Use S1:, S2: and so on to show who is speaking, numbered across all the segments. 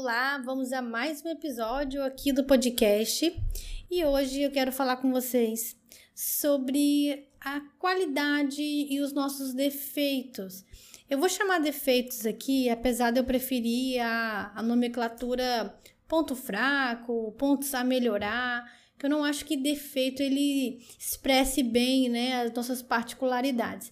S1: Olá, vamos a mais um episódio aqui do podcast e hoje eu quero falar com vocês sobre a qualidade e os nossos defeitos. Eu vou chamar defeitos aqui, apesar de eu preferir a, a nomenclatura ponto fraco, pontos a melhorar, que eu não acho que defeito ele expresse bem né, as nossas particularidades.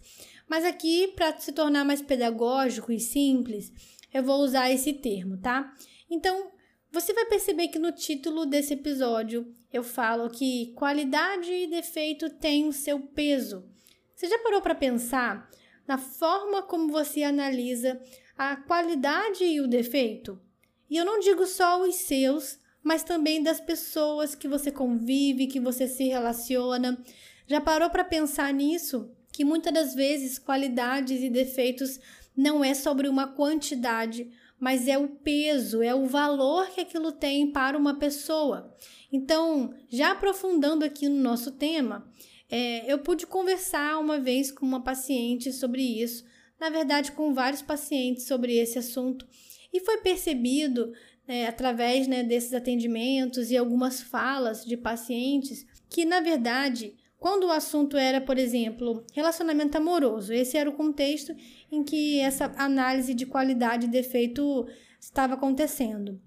S1: Mas aqui, para se tornar mais pedagógico e simples, eu vou usar esse termo, tá? Então, você vai perceber que no título desse episódio eu falo que qualidade e defeito têm o seu peso. Você já parou para pensar na forma como você analisa a qualidade e o defeito? E eu não digo só os seus, mas também das pessoas que você convive, que você se relaciona. Já parou para pensar nisso? Que muitas das vezes qualidades e defeitos não é sobre uma quantidade, mas é o peso, é o valor que aquilo tem para uma pessoa. Então, já aprofundando aqui no nosso tema, é, eu pude conversar uma vez com uma paciente sobre isso, na verdade, com vários pacientes sobre esse assunto, e foi percebido, é, através né, desses atendimentos e algumas falas de pacientes, que na verdade quando o assunto era, por exemplo, relacionamento amoroso, esse era o contexto em que essa análise de qualidade e defeito estava acontecendo.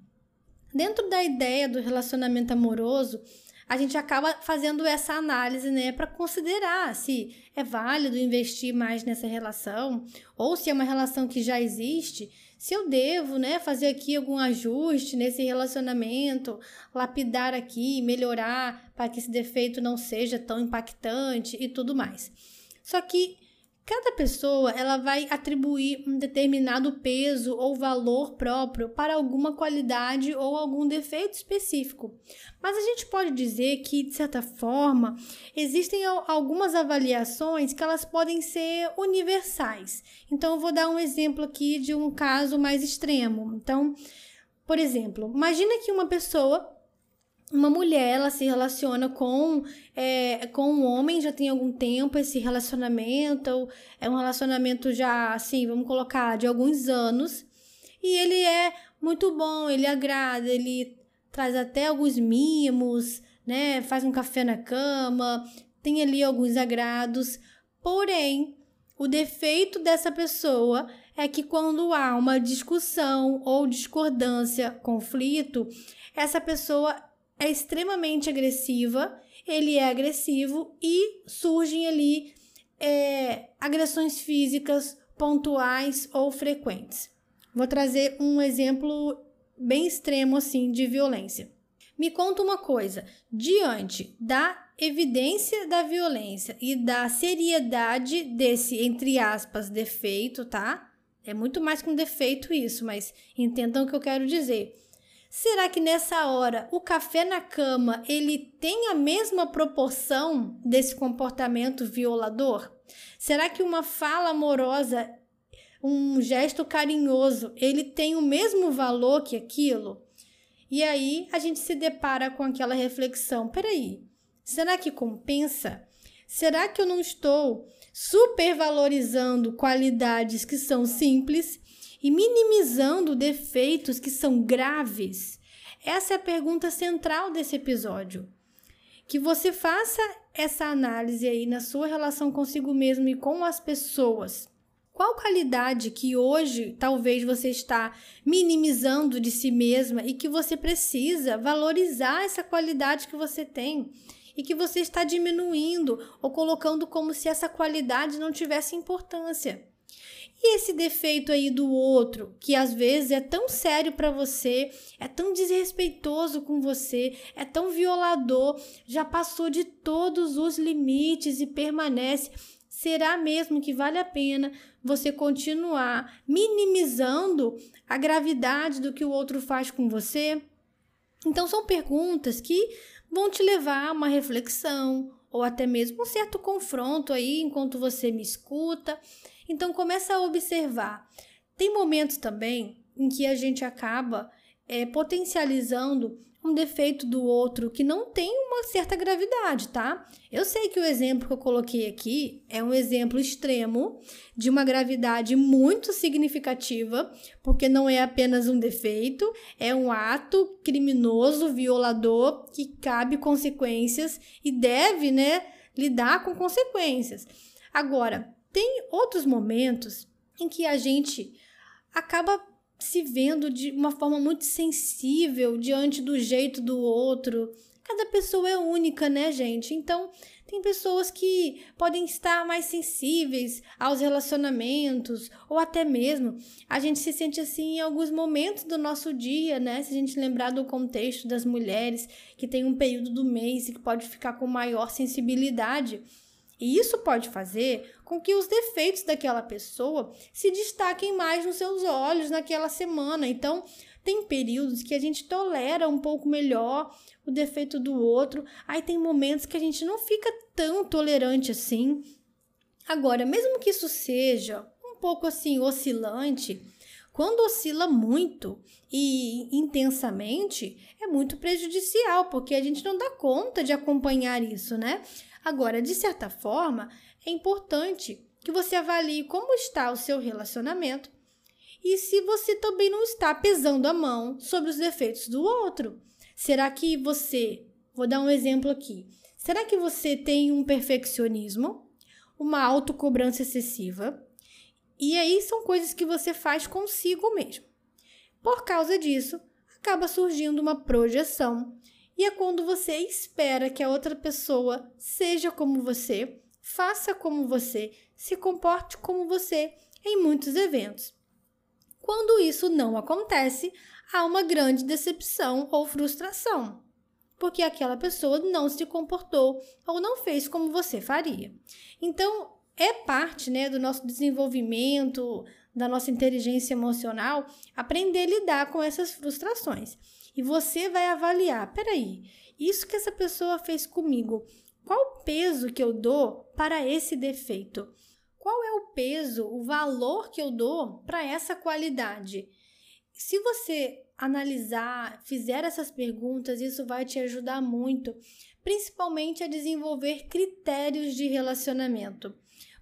S1: Dentro da ideia do relacionamento amoroso, a gente acaba fazendo essa análise, né, para considerar se é válido investir mais nessa relação ou se é uma relação que já existe, se eu devo, né, fazer aqui algum ajuste nesse relacionamento, lapidar aqui, melhorar para que esse defeito não seja tão impactante e tudo mais. Só que Cada pessoa ela vai atribuir um determinado peso ou valor próprio para alguma qualidade ou algum defeito específico. Mas a gente pode dizer que, de certa forma, existem algumas avaliações que elas podem ser universais. Então, eu vou dar um exemplo aqui de um caso mais extremo. Então, por exemplo, imagina que uma pessoa uma mulher ela se relaciona com é, com um homem já tem algum tempo esse relacionamento é um relacionamento já assim vamos colocar de alguns anos. E ele é muito bom ele agrada ele traz até alguns mimos né faz um café na cama tem ali alguns agrados. Porém o defeito dessa pessoa é que quando há uma discussão ou discordância conflito essa pessoa é extremamente agressiva, ele é agressivo e surgem ali é, agressões físicas pontuais ou frequentes. Vou trazer um exemplo bem extremo assim de violência. Me conta uma coisa, diante da evidência da violência e da seriedade desse entre aspas defeito, tá? É muito mais que um defeito isso, mas entendam o que eu quero dizer. Será que nessa hora o café na cama ele tem a mesma proporção desse comportamento violador? Será que uma fala amorosa, um gesto carinhoso, ele tem o mesmo valor que aquilo? E aí a gente se depara com aquela reflexão: peraí, será que compensa? Será que eu não estou supervalorizando qualidades que são simples e minimizando defeitos que são graves? Essa é a pergunta central desse episódio. Que você faça essa análise aí na sua relação consigo mesmo e com as pessoas. Qual qualidade que hoje talvez você está minimizando de si mesma e que você precisa valorizar essa qualidade que você tem e que você está diminuindo ou colocando como se essa qualidade não tivesse importância? E esse defeito aí do outro, que às vezes é tão sério para você, é tão desrespeitoso com você, é tão violador, já passou de todos os limites e permanece, será mesmo que vale a pena você continuar minimizando a gravidade do que o outro faz com você? Então são perguntas que vão te levar a uma reflexão ou até mesmo um certo confronto aí enquanto você me escuta então começa a observar. Tem momentos também em que a gente acaba é, potencializando um defeito do outro que não tem uma certa gravidade, tá? Eu sei que o exemplo que eu coloquei aqui é um exemplo extremo de uma gravidade muito significativa, porque não é apenas um defeito, é um ato criminoso, violador, que cabe consequências e deve, né, lidar com consequências. Agora, tem outros momentos em que a gente acaba se vendo de uma forma muito sensível diante do jeito do outro. Cada pessoa é única, né, gente? Então, tem pessoas que podem estar mais sensíveis aos relacionamentos, ou até mesmo a gente se sente assim em alguns momentos do nosso dia, né? Se a gente lembrar do contexto das mulheres que tem um período do mês e que pode ficar com maior sensibilidade. E isso pode fazer com que os defeitos daquela pessoa se destaquem mais nos seus olhos naquela semana. Então, tem períodos que a gente tolera um pouco melhor o defeito do outro, aí tem momentos que a gente não fica tão tolerante assim. Agora, mesmo que isso seja um pouco assim oscilante, quando oscila muito e intensamente, é muito prejudicial, porque a gente não dá conta de acompanhar isso, né? Agora, de certa forma, é importante que você avalie como está o seu relacionamento e se você também não está pesando a mão sobre os defeitos do outro. Será que você, vou dar um exemplo aqui, será que você tem um perfeccionismo, uma autocobrança excessiva? E aí são coisas que você faz consigo mesmo. Por causa disso, acaba surgindo uma projeção e é quando você espera que a outra pessoa seja como você, faça como você, se comporte como você em muitos eventos. Quando isso não acontece, há uma grande decepção ou frustração, porque aquela pessoa não se comportou ou não fez como você faria. Então, é parte né, do nosso desenvolvimento, da nossa inteligência emocional, aprender a lidar com essas frustrações. E você vai avaliar: peraí, isso que essa pessoa fez comigo, qual o peso que eu dou para esse defeito? Qual é o peso, o valor que eu dou para essa qualidade? Se você analisar, fizer essas perguntas, isso vai te ajudar muito, principalmente a desenvolver critérios de relacionamento.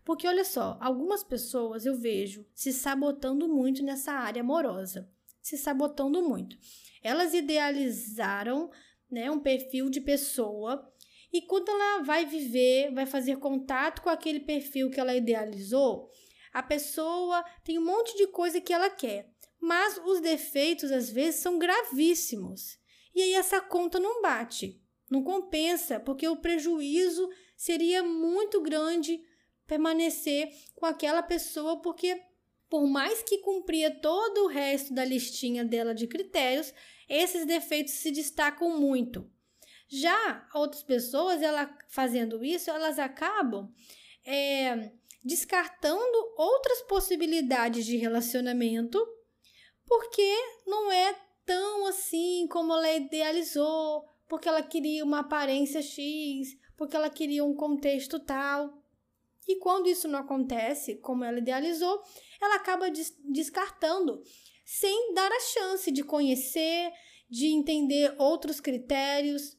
S1: Porque olha só, algumas pessoas eu vejo se sabotando muito nessa área amorosa, se sabotando muito. Elas idealizaram né, um perfil de pessoa e quando ela vai viver, vai fazer contato com aquele perfil que ela idealizou, a pessoa tem um monte de coisa que ela quer, mas os defeitos às vezes são gravíssimos. E aí essa conta não bate, não compensa, porque o prejuízo seria muito grande permanecer com aquela pessoa, porque por mais que cumpria todo o resto da listinha dela de critérios, esses defeitos se destacam muito. Já outras pessoas, ela fazendo isso, elas acabam é, descartando outras possibilidades de relacionamento, porque não é tão assim como ela idealizou, porque ela queria uma aparência X, porque ela queria um contexto tal. E quando isso não acontece como ela idealizou, ela acaba des descartando, sem dar a chance de conhecer, de entender outros critérios.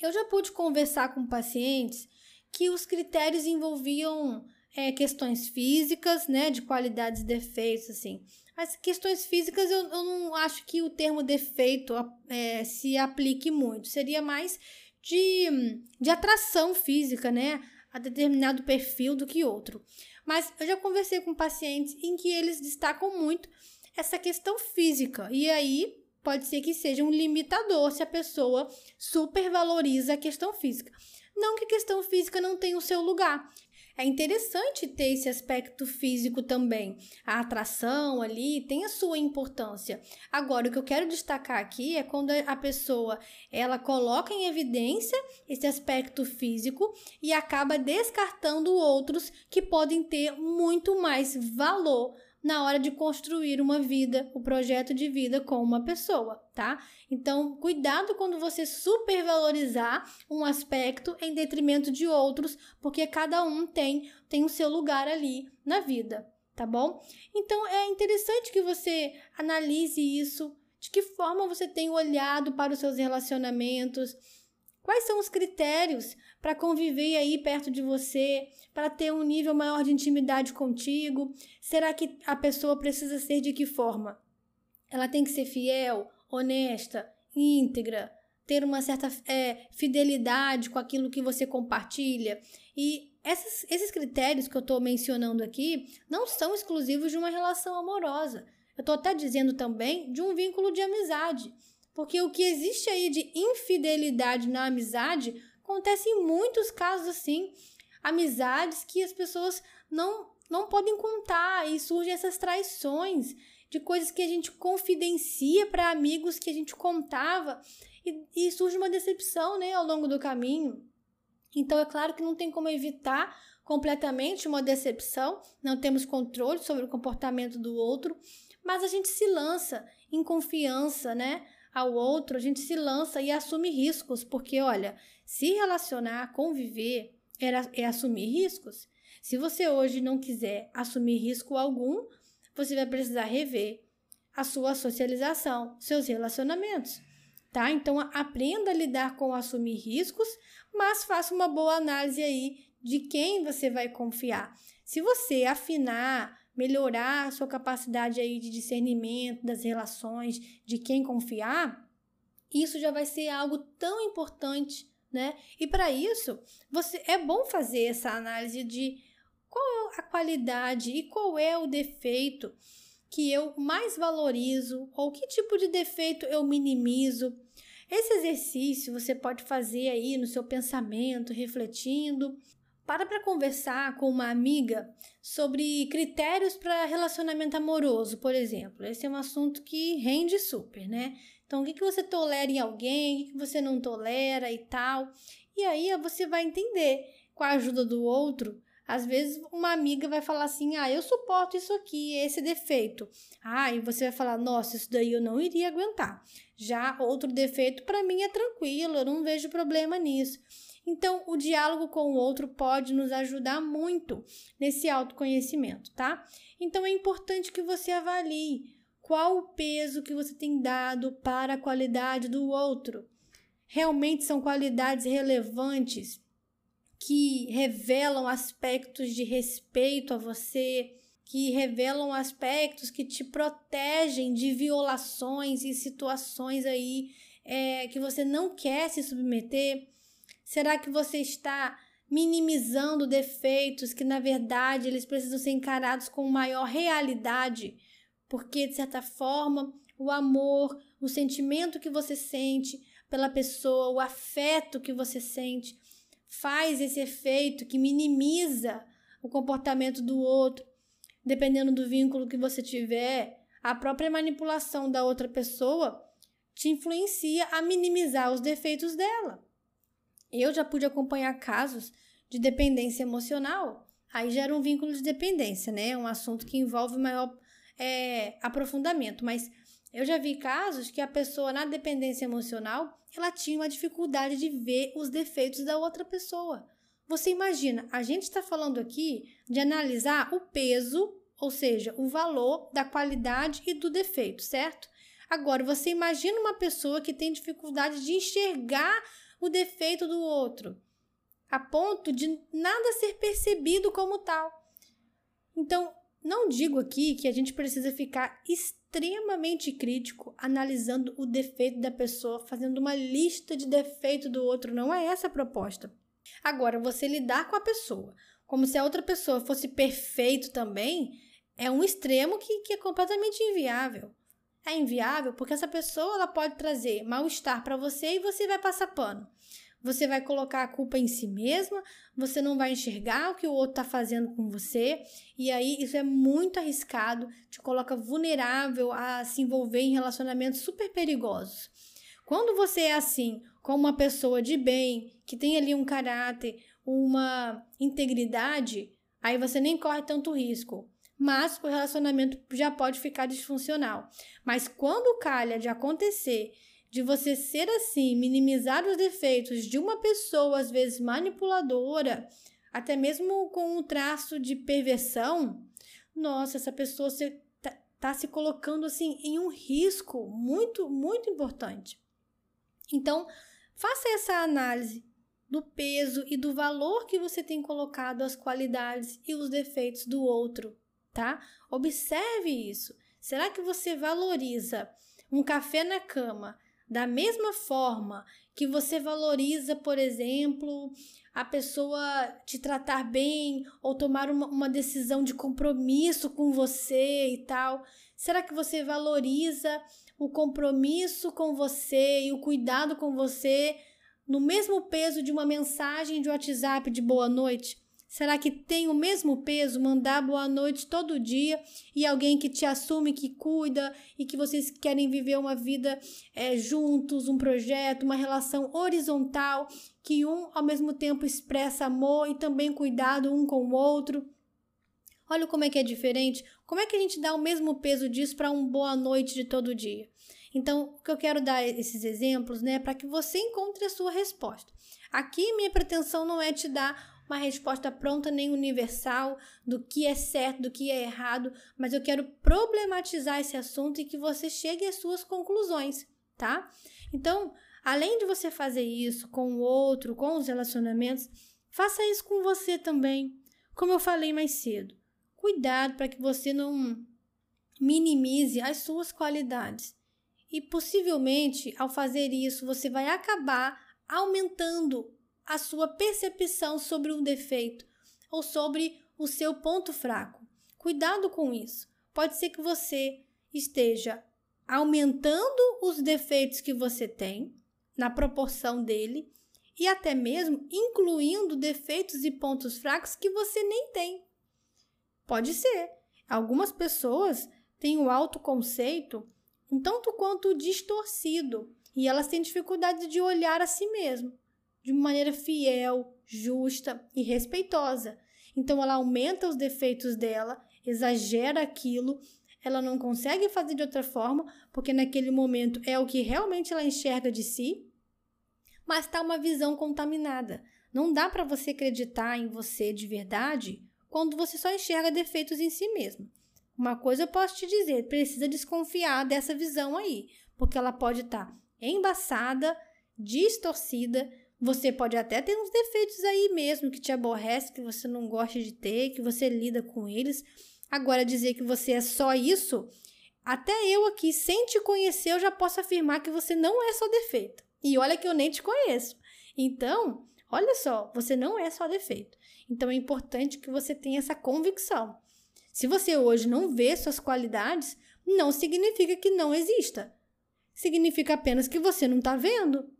S1: Eu já pude conversar com pacientes que os critérios envolviam é, questões físicas, né, de qualidades e defeitos, assim. As questões físicas eu, eu não acho que o termo defeito é, se aplique muito. Seria mais de, de atração física, né? A determinado perfil do que outro. Mas eu já conversei com pacientes em que eles destacam muito essa questão física. E aí pode ser que seja um limitador se a pessoa supervaloriza a questão física. Não que a questão física não tenha o seu lugar. É interessante ter esse aspecto físico também. A atração ali tem a sua importância. Agora, o que eu quero destacar aqui é quando a pessoa ela coloca em evidência esse aspecto físico e acaba descartando outros que podem ter muito mais valor na hora de construir uma vida, o projeto de vida com uma pessoa, tá? Então, cuidado quando você supervalorizar um aspecto em detrimento de outros, porque cada um tem tem o seu lugar ali na vida, tá bom? Então, é interessante que você analise isso De que forma você tem olhado para os seus relacionamentos? Quais são os critérios para conviver aí perto de você, para ter um nível maior de intimidade contigo? Será que a pessoa precisa ser de que forma? Ela tem que ser fiel, honesta, íntegra, ter uma certa é, fidelidade com aquilo que você compartilha. E esses, esses critérios que eu estou mencionando aqui não são exclusivos de uma relação amorosa. Eu estou até dizendo também de um vínculo de amizade. Porque o que existe aí de infidelidade na amizade acontece em muitos casos assim. Amizades que as pessoas não, não podem contar e surgem essas traições de coisas que a gente confidencia para amigos que a gente contava e, e surge uma decepção né, ao longo do caminho. Então, é claro que não tem como evitar completamente uma decepção, não temos controle sobre o comportamento do outro, mas a gente se lança em confiança, né? Ao outro, a gente se lança e assume riscos, porque olha, se relacionar, conviver, é, é assumir riscos. Se você hoje não quiser assumir risco algum, você vai precisar rever a sua socialização, seus relacionamentos tá? Então aprenda a lidar com assumir riscos, mas faça uma boa análise aí de quem você vai confiar. Se você afinar, melhorar a sua capacidade aí de discernimento das relações, de quem confiar, isso já vai ser algo tão importante, né? E para isso, você é bom fazer essa análise de qual a qualidade e qual é o defeito que eu mais valorizo ou que tipo de defeito eu minimizo. Esse exercício você pode fazer aí no seu pensamento, refletindo. Para para conversar com uma amiga sobre critérios para relacionamento amoroso, por exemplo. Esse é um assunto que rende super, né? Então, o que, que você tolera em alguém, o que, que você não tolera e tal. E aí você vai entender com a ajuda do outro às vezes uma amiga vai falar assim: "Ah, eu suporto isso aqui, esse defeito". Ah, e você vai falar: "Nossa, isso daí eu não iria aguentar". Já outro defeito para mim é tranquilo, eu não vejo problema nisso. Então, o diálogo com o outro pode nos ajudar muito nesse autoconhecimento, tá? Então, é importante que você avalie qual o peso que você tem dado para a qualidade do outro. Realmente são qualidades relevantes que revelam aspectos de respeito a você, que revelam aspectos que te protegem de violações e situações aí é, que você não quer se submeter? Será que você está minimizando defeitos que na verdade eles precisam ser encarados com maior realidade? Porque de certa forma o amor, o sentimento que você sente pela pessoa, o afeto que você sente, faz esse efeito que minimiza o comportamento do outro, dependendo do vínculo que você tiver, a própria manipulação da outra pessoa te influencia a minimizar os defeitos dela. Eu já pude acompanhar casos de dependência emocional. Aí gera um vínculo de dependência, né? Um assunto que envolve maior é, aprofundamento. Mas eu já vi casos que a pessoa na dependência emocional ela tinha uma dificuldade de ver os defeitos da outra pessoa. Você imagina, a gente está falando aqui de analisar o peso, ou seja, o valor da qualidade e do defeito, certo? Agora, você imagina uma pessoa que tem dificuldade de enxergar o defeito do outro, a ponto de nada ser percebido como tal. Então, não digo aqui que a gente precisa ficar extremamente crítico, analisando o defeito da pessoa, fazendo uma lista de defeito do outro. Não é essa a proposta. Agora, você lidar com a pessoa como se a outra pessoa fosse perfeito também, é um extremo que, que é completamente inviável. É inviável porque essa pessoa ela pode trazer mal-estar para você e você vai passar pano. Você vai colocar a culpa em si mesma, você não vai enxergar o que o outro está fazendo com você, e aí isso é muito arriscado, te coloca vulnerável a se envolver em relacionamentos super perigosos. Quando você é assim, com uma pessoa de bem, que tem ali um caráter, uma integridade, aí você nem corre tanto risco. Mas o relacionamento já pode ficar disfuncional. Mas quando calha de acontecer de você ser assim, minimizar os defeitos de uma pessoa, às vezes manipuladora, até mesmo com um traço de perversão, nossa, essa pessoa você tá, está se colocando assim em um risco muito, muito importante. Então, faça essa análise do peso e do valor que você tem colocado as qualidades e os defeitos do outro, tá? Observe isso. Será que você valoriza um café na cama da mesma forma que você valoriza, por exemplo, a pessoa te tratar bem ou tomar uma, uma decisão de compromisso com você e tal? Será que você valoriza o compromisso com você e o cuidado com você no mesmo peso de uma mensagem de WhatsApp de boa noite? Será que tem o mesmo peso mandar boa noite todo dia e alguém que te assume, que cuida e que vocês querem viver uma vida é, juntos, um projeto, uma relação horizontal, que um ao mesmo tempo expressa amor e também cuidado um com o outro? Olha como é que é diferente. Como é que a gente dá o mesmo peso disso para um boa noite de todo dia? Então, o que eu quero dar esses exemplos, né, para que você encontre a sua resposta. Aqui, minha pretensão não é te dar uma resposta pronta nem universal do que é certo, do que é errado, mas eu quero problematizar esse assunto e que você chegue às suas conclusões, tá? Então, além de você fazer isso com o outro, com os relacionamentos, faça isso com você também. Como eu falei mais cedo, cuidado para que você não minimize as suas qualidades. E possivelmente, ao fazer isso, você vai acabar aumentando a sua percepção sobre um defeito ou sobre o seu ponto fraco. Cuidado com isso. Pode ser que você esteja aumentando os defeitos que você tem na proporção dele e até mesmo incluindo defeitos e pontos fracos que você nem tem. Pode ser. Algumas pessoas têm o autoconceito um tanto quanto distorcido e elas têm dificuldade de olhar a si mesmo de uma maneira fiel, justa e respeitosa. Então ela aumenta os defeitos dela, exagera aquilo, ela não consegue fazer de outra forma, porque naquele momento é o que realmente ela enxerga de si, mas está uma visão contaminada. Não dá para você acreditar em você de verdade quando você só enxerga defeitos em si mesmo. Uma coisa eu posso te dizer, precisa desconfiar dessa visão aí, porque ela pode estar tá embaçada, distorcida, você pode até ter uns defeitos aí mesmo que te aborrece, que você não gosta de ter, que você lida com eles. Agora, dizer que você é só isso, até eu aqui, sem te conhecer, eu já posso afirmar que você não é só defeito. E olha que eu nem te conheço. Então, olha só, você não é só defeito. Então, é importante que você tenha essa convicção. Se você hoje não vê suas qualidades, não significa que não exista. Significa apenas que você não está vendo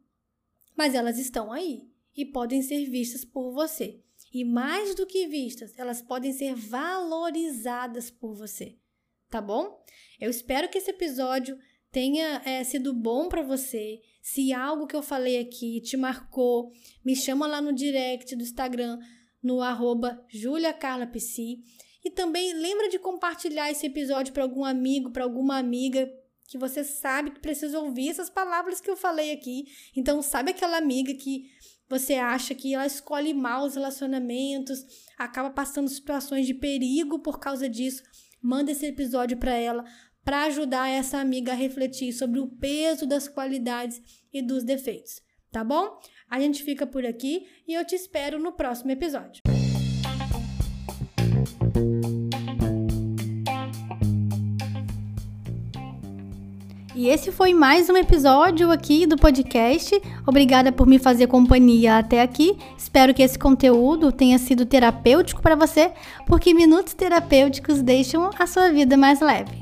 S1: mas elas estão aí e podem ser vistas por você. E mais do que vistas, elas podem ser valorizadas por você, tá bom? Eu espero que esse episódio tenha é, sido bom para você. Se algo que eu falei aqui te marcou, me chama lá no direct do Instagram, no arroba juliacarlapc. E também lembra de compartilhar esse episódio para algum amigo, para alguma amiga que você sabe que precisa ouvir essas palavras que eu falei aqui. Então, sabe aquela amiga que você acha que ela escolhe mal os relacionamentos, acaba passando situações de perigo por causa disso? Manda esse episódio para ela para ajudar essa amiga a refletir sobre o peso das qualidades e dos defeitos, tá bom? A gente fica por aqui e eu te espero no próximo episódio. E esse foi mais um episódio aqui do podcast. Obrigada por me fazer companhia até aqui. Espero que esse conteúdo tenha sido terapêutico para você, porque minutos terapêuticos deixam a sua vida mais leve.